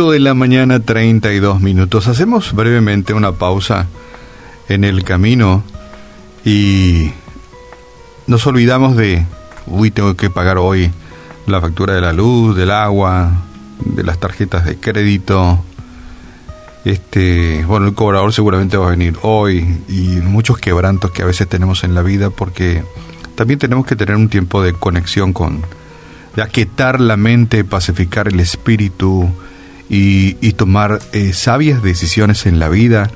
8 de la mañana, 32 minutos. Hacemos brevemente una pausa en el camino y nos olvidamos de, uy, tengo que pagar hoy la factura de la luz, del agua, de las tarjetas de crédito. Este, bueno, el cobrador seguramente va a venir hoy y muchos quebrantos que a veces tenemos en la vida porque también tenemos que tener un tiempo de conexión con, de aquietar la mente, pacificar el espíritu y, tomar eh, sabias decisiones en la vida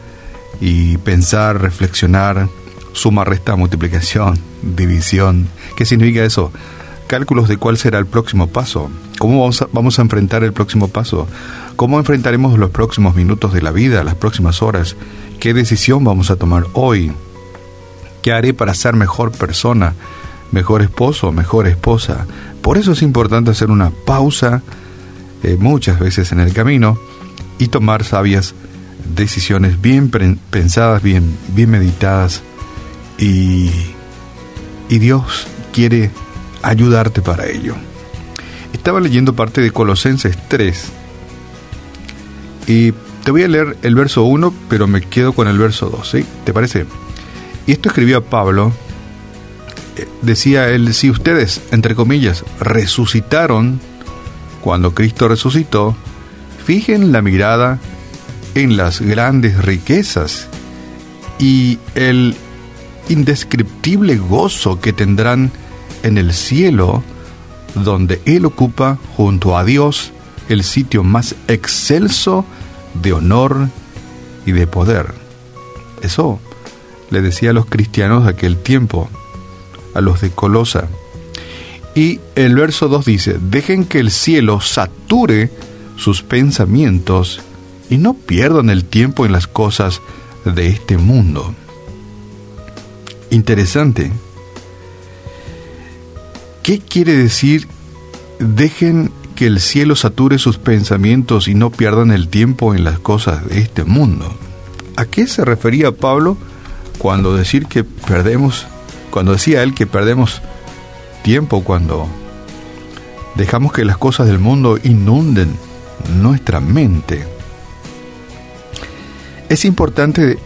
y pensar, reflexionar, suma, resta, multiplicación, división. ¿Qué significa eso? Cálculos de cuál será el próximo paso. ¿Cómo vamos a, vamos a enfrentar el próximo paso? ¿Cómo enfrentaremos los próximos minutos de la vida, las próximas horas? ¿Qué decisión vamos a tomar hoy? ¿Qué haré para ser mejor persona, mejor esposo, mejor esposa? Por eso es importante hacer una pausa eh, muchas veces en el camino y tomar sabias decisiones bien pensadas, bien, bien meditadas y, y Dios quiere ayudarte para ello. Estaba leyendo parte de Colosenses 3 y te voy a leer el verso 1, pero me quedo con el verso 2, ¿sí? ¿Te parece? Y esto escribió Pablo decía él, si ustedes, entre comillas, resucitaron cuando Cristo resucitó, fijen la mirada en las grandes riquezas y el indescriptible gozo que tendrán en el cielo, donde Él ocupa junto a Dios el sitio más excelso de honor y de poder. Eso le decía a los cristianos de aquel tiempo, a los de Colosa. Y el verso 2 dice, dejen que el cielo sature sus pensamientos y no pierdan el tiempo en las cosas de este mundo. Interesante. ¿Qué quiere decir dejen que el cielo sature sus pensamientos y no pierdan el tiempo en las cosas de este mundo? ¿A qué se refería Pablo cuando decir que perdemos cuando decía él que perdemos tiempo cuando dejamos que las cosas del mundo inunden nuestra mente. Es importante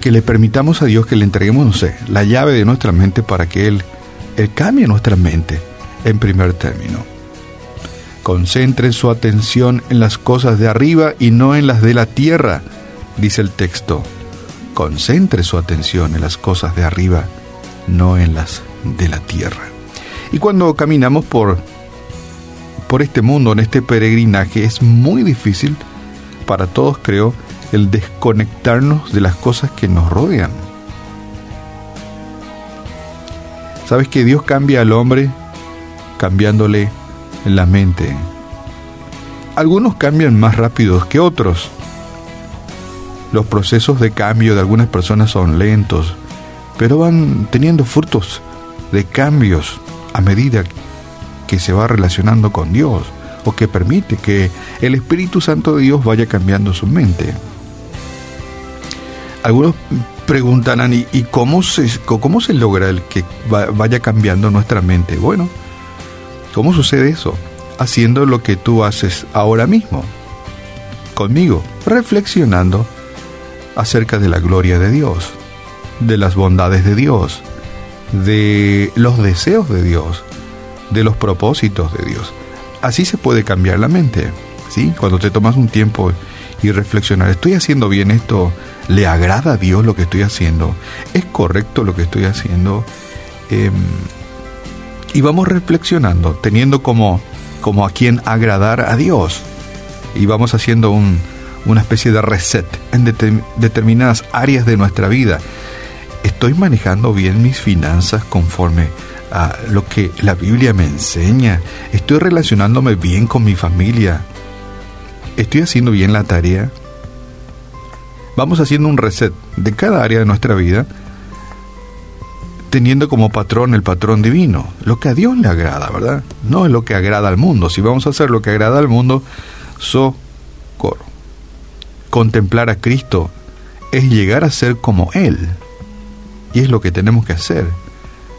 que le permitamos a Dios que le entreguemos, la llave de nuestra mente para que Él, él cambie nuestra mente en primer término. Concentre su atención en las cosas de arriba y no en las de la tierra, dice el texto concentre su atención en las cosas de arriba, no en las de la tierra. Y cuando caminamos por, por este mundo, en este peregrinaje, es muy difícil para todos, creo, el desconectarnos de las cosas que nos rodean. ¿Sabes que Dios cambia al hombre cambiándole la mente? Algunos cambian más rápidos que otros. Los procesos de cambio de algunas personas son lentos, pero van teniendo frutos de cambios a medida que se va relacionando con Dios o que permite que el Espíritu Santo de Dios vaya cambiando su mente. Algunos preguntarán, ¿y, cómo, se, cómo se logra el que vaya cambiando nuestra mente? Bueno, ¿cómo sucede eso? Haciendo lo que tú haces ahora mismo, conmigo, reflexionando acerca de la gloria de Dios, de las bondades de Dios, de los deseos de Dios, de los propósitos de Dios. Así se puede cambiar la mente, ¿sí? Cuando te tomas un tiempo y reflexionar, ¿estoy haciendo bien esto? ¿Le agrada a Dios lo que estoy haciendo? ¿Es correcto lo que estoy haciendo? Em, y vamos reflexionando, teniendo como, como a quien agradar a Dios. Y vamos haciendo un, una especie de reset en determinadas áreas de nuestra vida. ¿Estoy manejando bien mis finanzas conforme a lo que la Biblia me enseña? ¿Estoy relacionándome bien con mi familia? ¿Estoy haciendo bien la tarea? Vamos haciendo un reset de cada área de nuestra vida, teniendo como patrón el patrón divino, lo que a Dios le agrada, ¿verdad? No es lo que agrada al mundo. Si vamos a hacer lo que agrada al mundo, socorro. Contemplar a Cristo es llegar a ser como Él. Y es lo que tenemos que hacer.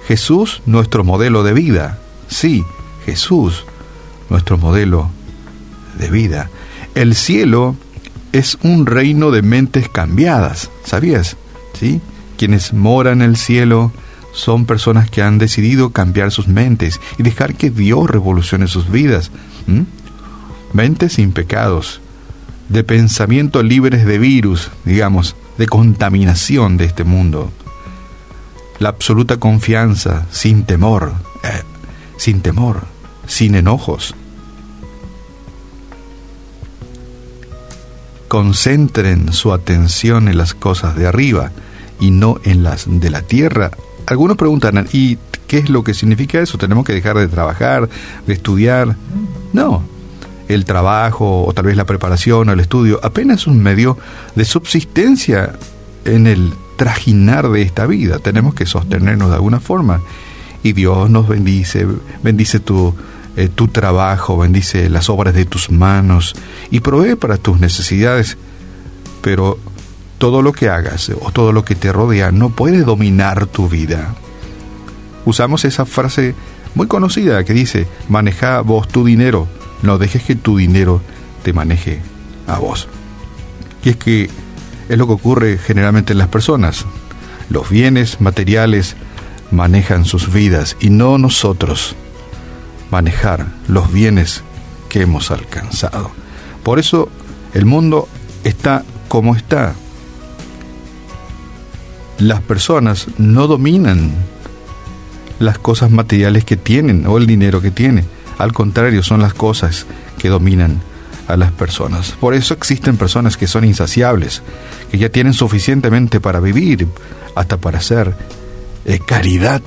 Jesús, nuestro modelo de vida. Sí, Jesús, nuestro modelo de vida. el cielo es un reino de mentes cambiadas, ¿sabías? ¿Sí? Quienes moran en el cielo son personas que han decidido cambiar sus mentes y dejar que Dios revolucione sus vidas. Mentes sin pecados, de pensamiento libres de virus, digamos, de contaminación de este mundo. La absoluta confianza, sin temor, eh, sin temor, sin enojos. Concentren su atención en las cosas de arriba y no en las de la tierra. Algunos preguntan, ¿y qué es lo que significa eso? ¿Tenemos que dejar de trabajar, de estudiar? No, el trabajo o tal vez la preparación o el estudio apenas un medio de subsistencia en el trajinar de esta vida. Tenemos que sostenernos de alguna forma. Y Dios nos bendice, bendice tu, eh, tu trabajo, bendice las obras de tus manos y provee para tus necesidades. Pero todo lo que hagas o todo lo que te rodea no puede dominar tu vida. Usamos esa frase muy conocida que dice, maneja vos tu dinero no dejes que tu dinero te maneje a vos. Y es que es lo que ocurre generalmente en las personas. Los bienes materiales manejan sus vidas y no nosotros manejar los bienes que hemos alcanzado. Por eso el mundo está como está. Las personas no dominan las cosas materiales que tienen o el dinero que tienen. Al contrario, son las cosas que dominan a las personas. Por eso existen personas que son insaciables, que ya tienen suficientemente para vivir, hasta para hacer eh, caridad,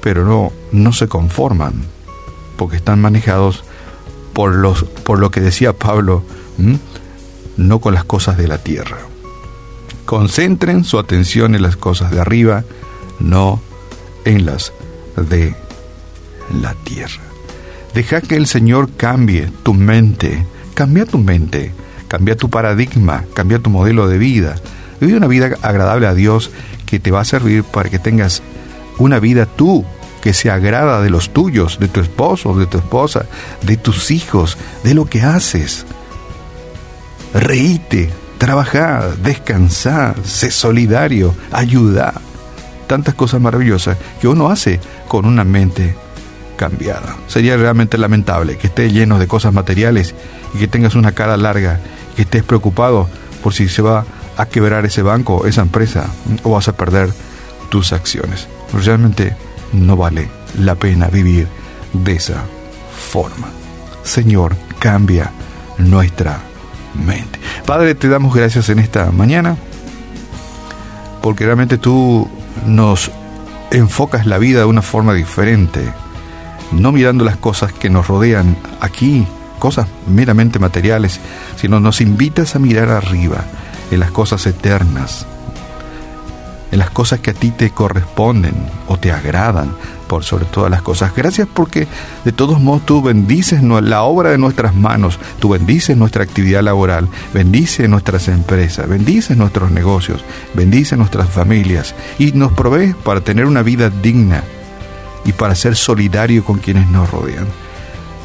pero no, no se conforman, porque están manejados por, los, por lo que decía Pablo, no con las cosas de la tierra. Concentren su atención en las cosas de arriba, no en las de la tierra. Deja que el Señor cambie tu mente, cambia tu mente, cambia tu paradigma, cambia tu modelo de vida. Vive una vida agradable a Dios que te va a servir para que tengas una vida tú que se agrada de los tuyos, de tu esposo, de tu esposa, de tus hijos, de lo que haces. Reíte, trabaja, descansa, sé solidario, ayuda. Tantas cosas maravillosas que uno hace con una mente cambiada. Sería realmente lamentable que estés lleno de cosas materiales y que tengas una cara larga y que estés preocupado por si se va a quebrar ese banco, esa empresa, o vas a perder tus acciones. Realmente no vale la pena vivir de esa forma. Señor, cambia nuestra mente. Padre, te damos gracias en esta mañana porque realmente tú nos enfocas la vida de una forma diferente no mirando las cosas que nos rodean aquí, cosas meramente materiales, sino nos invitas a mirar arriba, en las cosas eternas, en las cosas que a ti te corresponden o te agradan por sobre todas las cosas. Gracias porque de todos modos tú bendices la obra de nuestras manos, tú bendices nuestra actividad laboral, bendices nuestras empresas, bendices nuestros negocios, bendices nuestras familias y nos provees para tener una vida digna y para ser solidario con quienes nos rodean.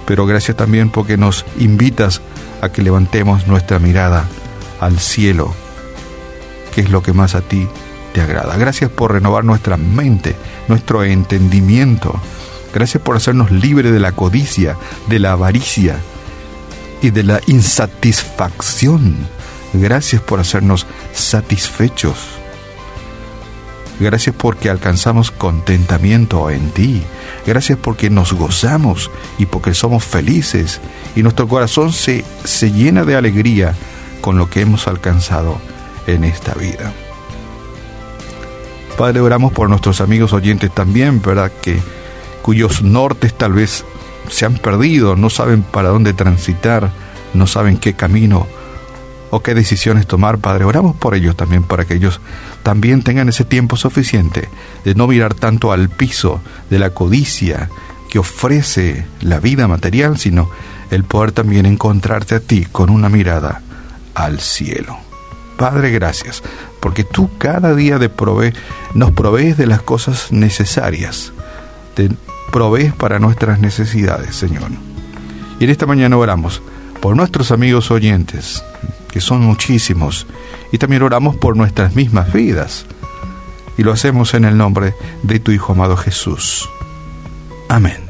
Pero gracias también porque nos invitas a que levantemos nuestra mirada al cielo, que es lo que más a ti te agrada. Gracias por renovar nuestra mente, nuestro entendimiento. Gracias por hacernos libres de la codicia, de la avaricia y de la insatisfacción. Gracias por hacernos satisfechos Gracias porque alcanzamos contentamiento en ti. Gracias porque nos gozamos y porque somos felices y nuestro corazón se, se llena de alegría con lo que hemos alcanzado en esta vida. Padre, oramos por nuestros amigos oyentes también, ¿verdad? Que cuyos nortes tal vez se han perdido, no saben para dónde transitar, no saben qué camino o qué decisiones tomar, Padre. Oramos por ellos también, para que ellos también tengan ese tiempo suficiente de no mirar tanto al piso de la codicia que ofrece la vida material, sino el poder también encontrarte a ti con una mirada al cielo. Padre, gracias, porque tú cada día de prove nos provees de las cosas necesarias, te provees para nuestras necesidades, Señor. Y en esta mañana oramos por nuestros amigos oyentes, que son muchísimos, y también oramos por nuestras mismas vidas. Y lo hacemos en el nombre de tu Hijo amado Jesús. Amén.